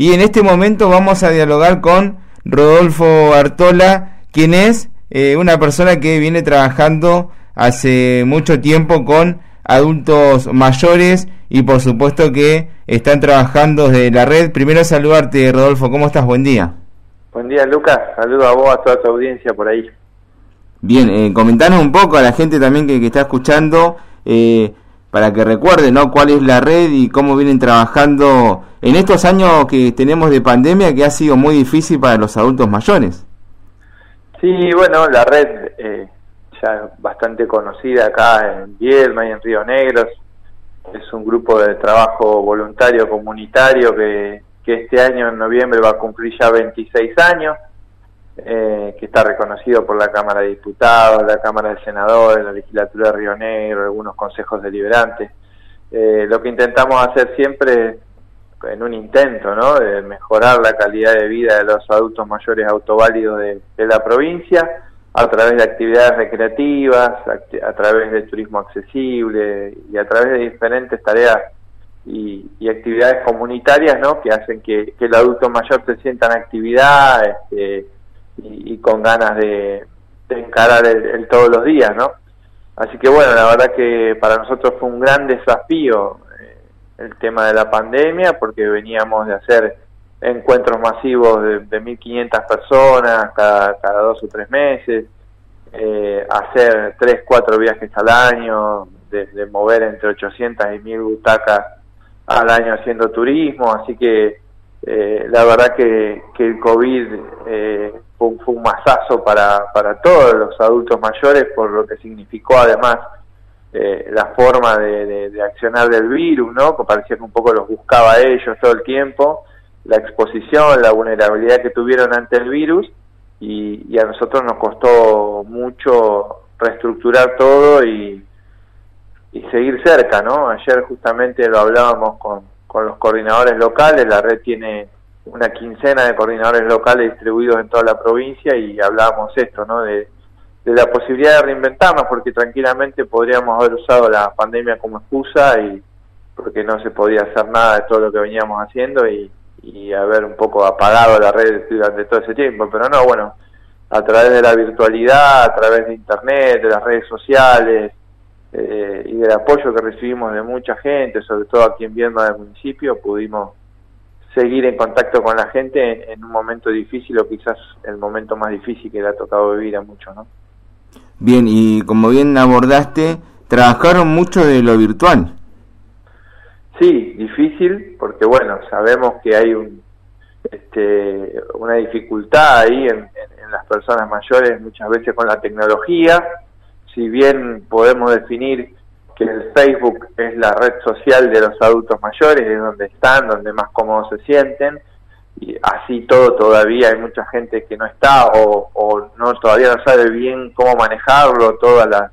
Y en este momento vamos a dialogar con Rodolfo Artola, quien es eh, una persona que viene trabajando hace mucho tiempo con adultos mayores y por supuesto que están trabajando desde la red. Primero saludarte, Rodolfo, ¿cómo estás? Buen día. Buen día, Lucas. Saludo a vos, a toda tu audiencia por ahí. Bien, eh, comentanos un poco a la gente también que, está escuchando, eh, para que recuerden ¿no? cuál es la red y cómo vienen trabajando en estos años que tenemos de pandemia, que ha sido muy difícil para los adultos mayores. Sí, bueno, la red eh, ya bastante conocida acá en Viedma y en Río Negros. Es un grupo de trabajo voluntario comunitario que, que este año en noviembre va a cumplir ya 26 años, eh, que está reconocido por la Cámara de Diputados, la Cámara de Senadores, la Legislatura de Río Negro, algunos consejos deliberantes. Eh, lo que intentamos hacer siempre en un intento ¿no? de mejorar la calidad de vida de los adultos mayores autoválidos de, la provincia, a través de actividades recreativas, a través de turismo accesible y a través de diferentes tareas y, actividades comunitarias ¿no? que hacen que, el adulto mayor se sienta en actividad este, y, con ganas de, encarar el, todos los días. ¿no? Así que bueno, la verdad que para nosotros fue un gran desafío eh, el tema de la pandemia porque veníamos de hacer encuentros masivos de, de 1.500 personas cada, cada dos o tres meses, eh, hacer tres, cuatro viajes al año, de, mover entre 800 y 1.000 butacas al año haciendo turismo, así que eh, la verdad que, que el COVID fue, un masazo para, para todos los adultos mayores por lo que significó además eh, la forma de, de, accionar del virus, ¿no? Que parecía que un poco los buscaba ellos todo el tiempo la exposición, la vulnerabilidad que tuvieron ante el virus y, a nosotros nos costó mucho reestructurar todo y, y seguir cerca, ¿no? Ayer justamente lo hablábamos con, con los coordinadores locales, la red tiene una quincena de coordinadores locales distribuidos en toda la provincia y hablábamos esto, ¿no? De, la posibilidad de reinventarnos, porque tranquilamente podríamos haber usado la pandemia como excusa y porque no se podía hacer nada de todo lo que veníamos haciendo y, haber un poco apagado la red durante todo ese tiempo, pero no, bueno, a través de la virtualidad, a través de internet, de las redes sociales eh, y del apoyo que recibimos de mucha gente, sobre todo aquí en Viedma del municipio, pudimos seguir en contacto con la gente en, un momento difícil o quizás el momento más difícil que le ha tocado vivir a muchos, ¿no? Bien, y como bien abordaste, trabajaron mucho de lo virtual. Sí, difícil, porque bueno, sabemos que hay un, este, una dificultad ahí en, las personas mayores muchas veces con la tecnología. Si bien podemos definir que el Facebook es la red social de los adultos mayores, es donde están, donde más cómodos se sienten, y así todo todavía hay mucha gente que no está o, no todavía no sabe bien cómo manejarlo, todas las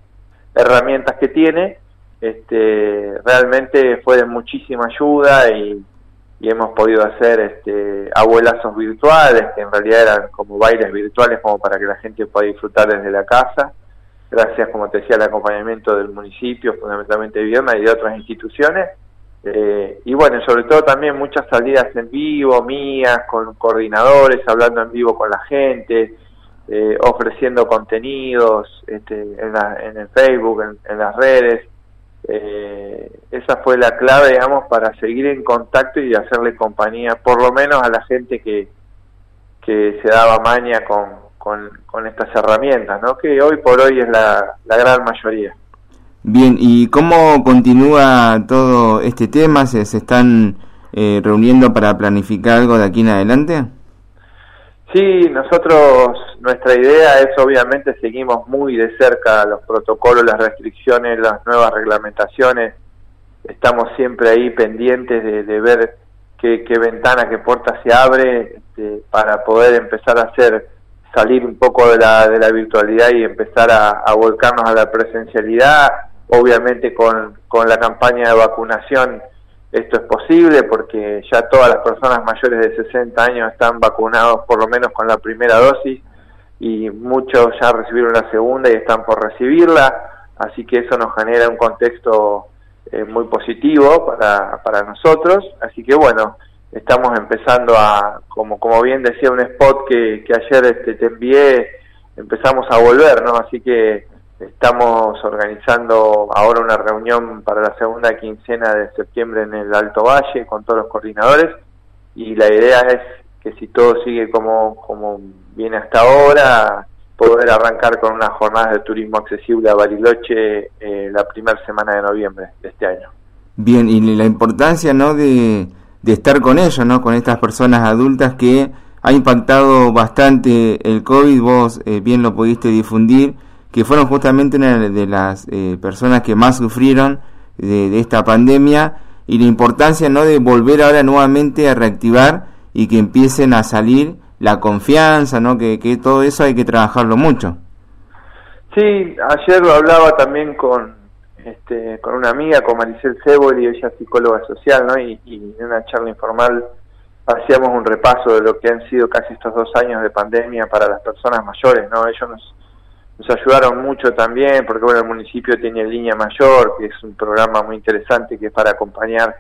herramientas que tiene este, realmente fue de muchísima ayuda y, hemos podido hacer este, abuelazos virtuales, que en realidad eran como bailes virtuales como para que la gente pueda disfrutar desde la casa, gracias, como te decía, al acompañamiento del municipio, fundamentalmente de Vierna y de otras instituciones. Eh, y bueno, sobre todo también muchas salidas en vivo, mías, con coordinadores, hablando en vivo con la gente, eh, ofreciendo contenidos este, en, en el Facebook, en las redes. Eh, esa fue la clave, digamos, para seguir en contacto y hacerle compañía, por lo menos a la gente que, que se daba maña con, con, estas herramientas, ¿no? que hoy por hoy es la, la gran mayoría. Bien, ¿y cómo continúa todo este tema? ¿Se, se están eh, reuniendo para planificar algo de aquí en adelante? Sí, nosotros, nuestra idea es obviamente seguimos muy de cerca los protocolos, las restricciones, las nuevas reglamentaciones. Estamos siempre ahí pendientes de, ver qué, ventana, qué puerta se abre este, para poder empezar a hacer salir un poco de la, de la virtualidad y empezar a, a volcarnos a la presencialidad. Obviamente con, con la campaña de vacunación esto es posible porque ya todas las personas mayores de 60 años están vacunados por lo menos con la primera dosis y muchos ya recibieron la segunda y están por recibirla, así que eso nos genera un contexto eh, muy positivo para, para nosotros, así que bueno, estamos empezando a, como, como bien decía un spot que, que ayer este, te envié, empezamos a volver, ¿no? Así que estamos organizando ahora una reunión para la segunda quincena de septiembre en el Alto Valle con todos los coordinadores y la idea es que si todo sigue como, como viene hasta ahora, poder arrancar con unas jornadas de turismo accesible a Bariloche eh, la primera semana de noviembre de este año. Bien, y la importancia ¿no? de, de estar con ellos, ¿no? con estas personas adultas que ha impactado bastante el COVID, vos eh, bien lo pudiste difundir, que fueron justamente una de las eh, personas que más sufrieron de, esta pandemia y la importancia no de volver ahora nuevamente a reactivar y que empiecen a salir la confianza, ¿no? Que, que todo eso hay que trabajarlo mucho. Sí, ayer hablaba también con este, con una amiga, con Maricel Ceboli, ella es psicóloga social, ¿no? Y, y, en una charla informal hacíamos un repaso de lo que han sido casi estos dos años de pandemia para las personas mayores, ¿no? Ellos nos, nos ayudaron mucho también, porque bueno, el municipio tiene Línea Mayor, que es un programa muy interesante que es para acompañar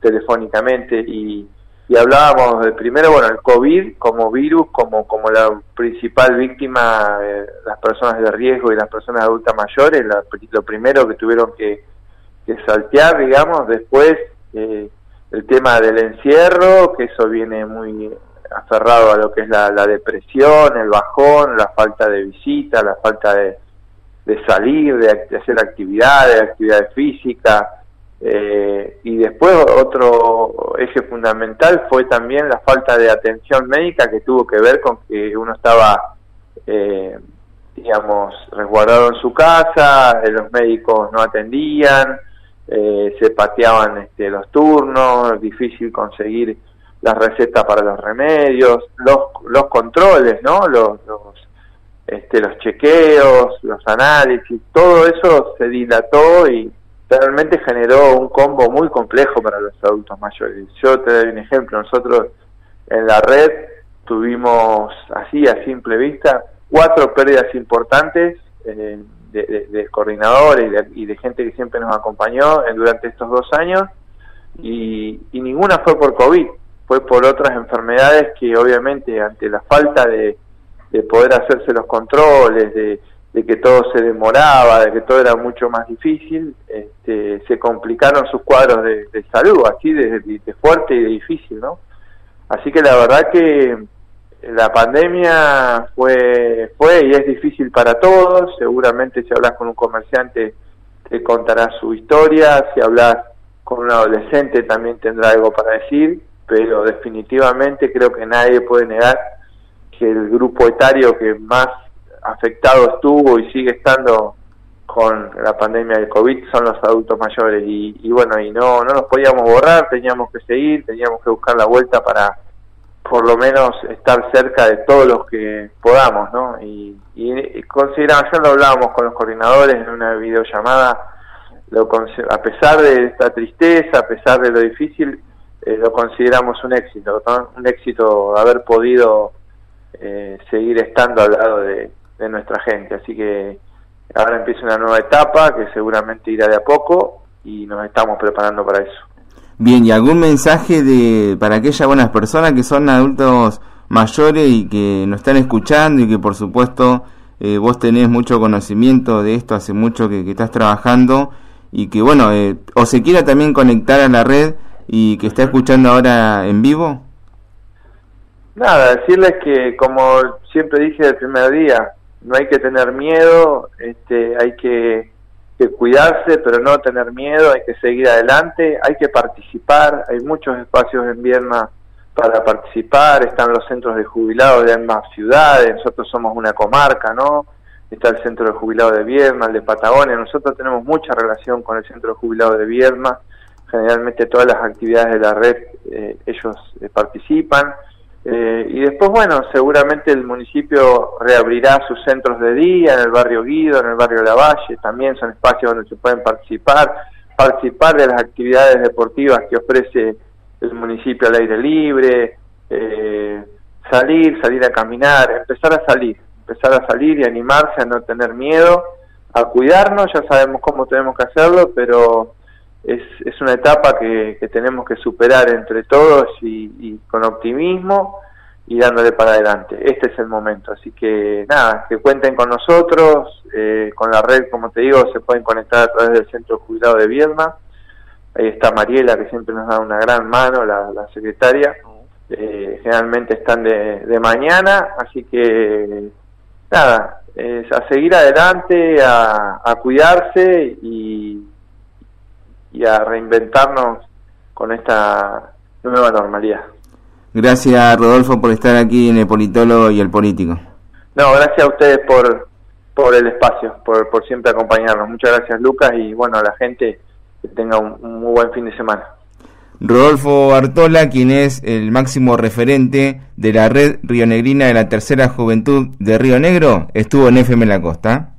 telefónicamente y y hablábamos de primero, bueno, el COVID como virus, como, como la principal víctima, de las personas de riesgo y las personas adultas mayores, lo primero que tuvieron que, saltear, digamos, después eh, el tema del encierro, que eso viene muy aferrado a lo que es la, la depresión, el bajón, la falta de visita, la falta de, de salir, de hacer actividades, actividades físicas, eh, y después otro eje fundamental fue también la falta de atención médica que tuvo que ver con que uno estaba, eh, digamos, resguardado en su casa, eh, los médicos no atendían, se pateaban este, los turnos, difícil conseguir las recetas para los remedios, los, los controles, ¿no? Los, los, este, los chequeos, los análisis, todo eso se dilató y realmente generó un combo muy complejo para los adultos mayores. Yo te doy un ejemplo, nosotros en la red tuvimos así a simple vista cuatro pérdidas importantes eh, de, coordinadores y de, gente que siempre nos acompañó durante estos dos años y, y ninguna fue por COVID, fue por otras enfermedades que obviamente ante la falta de, de poder hacerse los controles, de de que todo se demoraba, de que todo era mucho más difícil, este, se complicaron sus cuadros de, salud, así de, fuerte y de difícil, ¿no? Así que la verdad que la pandemia fue, fue y es difícil para todos, seguramente si hablas con un comerciante te contará su historia, si hablas con un adolescente también tendrá algo para decir, pero definitivamente creo que nadie puede negar que el grupo etario que más afectado estuvo y sigue estando con la pandemia del COVID son los adultos mayores y, bueno, y no, no nos podíamos borrar, teníamos que seguir, teníamos que buscar la vuelta para por lo menos estar cerca de todos los que podamos, ¿no? Y, y, consideramos, ya lo hablábamos con los coordinadores en una videollamada, lo, a pesar de esta tristeza, a pesar de lo difícil, eh, lo consideramos un éxito, un éxito haber podido eh, seguir estando al lado de, de nuestra gente. Así que ahora empieza una nueva etapa que seguramente irá de a poco y nos estamos preparando para eso. Bien, ¿y algún mensaje de para aquellas buenas personas que son adultos mayores y que nos están escuchando y que por supuesto eh, vos tenés mucho conocimiento de esto, hace mucho que, estás trabajando y que bueno, eh, o se quiera también conectar a la red y que está escuchando ahora en vivo? Nada, decirles que como siempre dije el primer día, no hay que tener miedo, este, hay que, cuidarse, pero no tener miedo, hay que seguir adelante, hay que participar, hay muchos espacios en Vierma para participar, están los centros de jubilados de ambas ciudades, nosotros somos una comarca, ¿no? Está el centro de jubilados de Vierma, el de Patagonia, nosotros tenemos mucha relación con el centro de jubilados de Vierma, generalmente todas las actividades de la red eh, ellos eh, participan, eh, y después, bueno, seguramente el municipio reabrirá sus centros de día en el barrio Guido, en el barrio La Valle, también son espacios donde se pueden participar, participar de las actividades deportivas que ofrece el municipio al aire libre, eh, salir, salir a caminar, empezar a salir, empezar a salir y animarse a no tener miedo, a cuidarnos, ya sabemos cómo tenemos que hacerlo, pero es, es una etapa que, tenemos que superar entre todos y, con optimismo y dándole para adelante. Este es el momento, así que nada, que cuenten con nosotros, eh, con la red, como te digo, se pueden conectar a través del Centro Jubilado de Viedma. Ahí está Mariela, que siempre nos da una gran mano, la, secretaria. Eh, generalmente están de, de mañana, así que nada, es a seguir adelante, a, a cuidarse y, y a reinventarnos con esta nueva normalidad. Gracias Rodolfo por estar aquí en el politólogo y el político. No, gracias a ustedes por, por el espacio, por, por siempre acompañarnos. Muchas gracias Lucas y bueno, a la gente que tenga un, un muy buen fin de semana. Rodolfo Artola, quien es el máximo referente de la red rionegrina de la tercera juventud de Río Negro, estuvo en FM La Costa.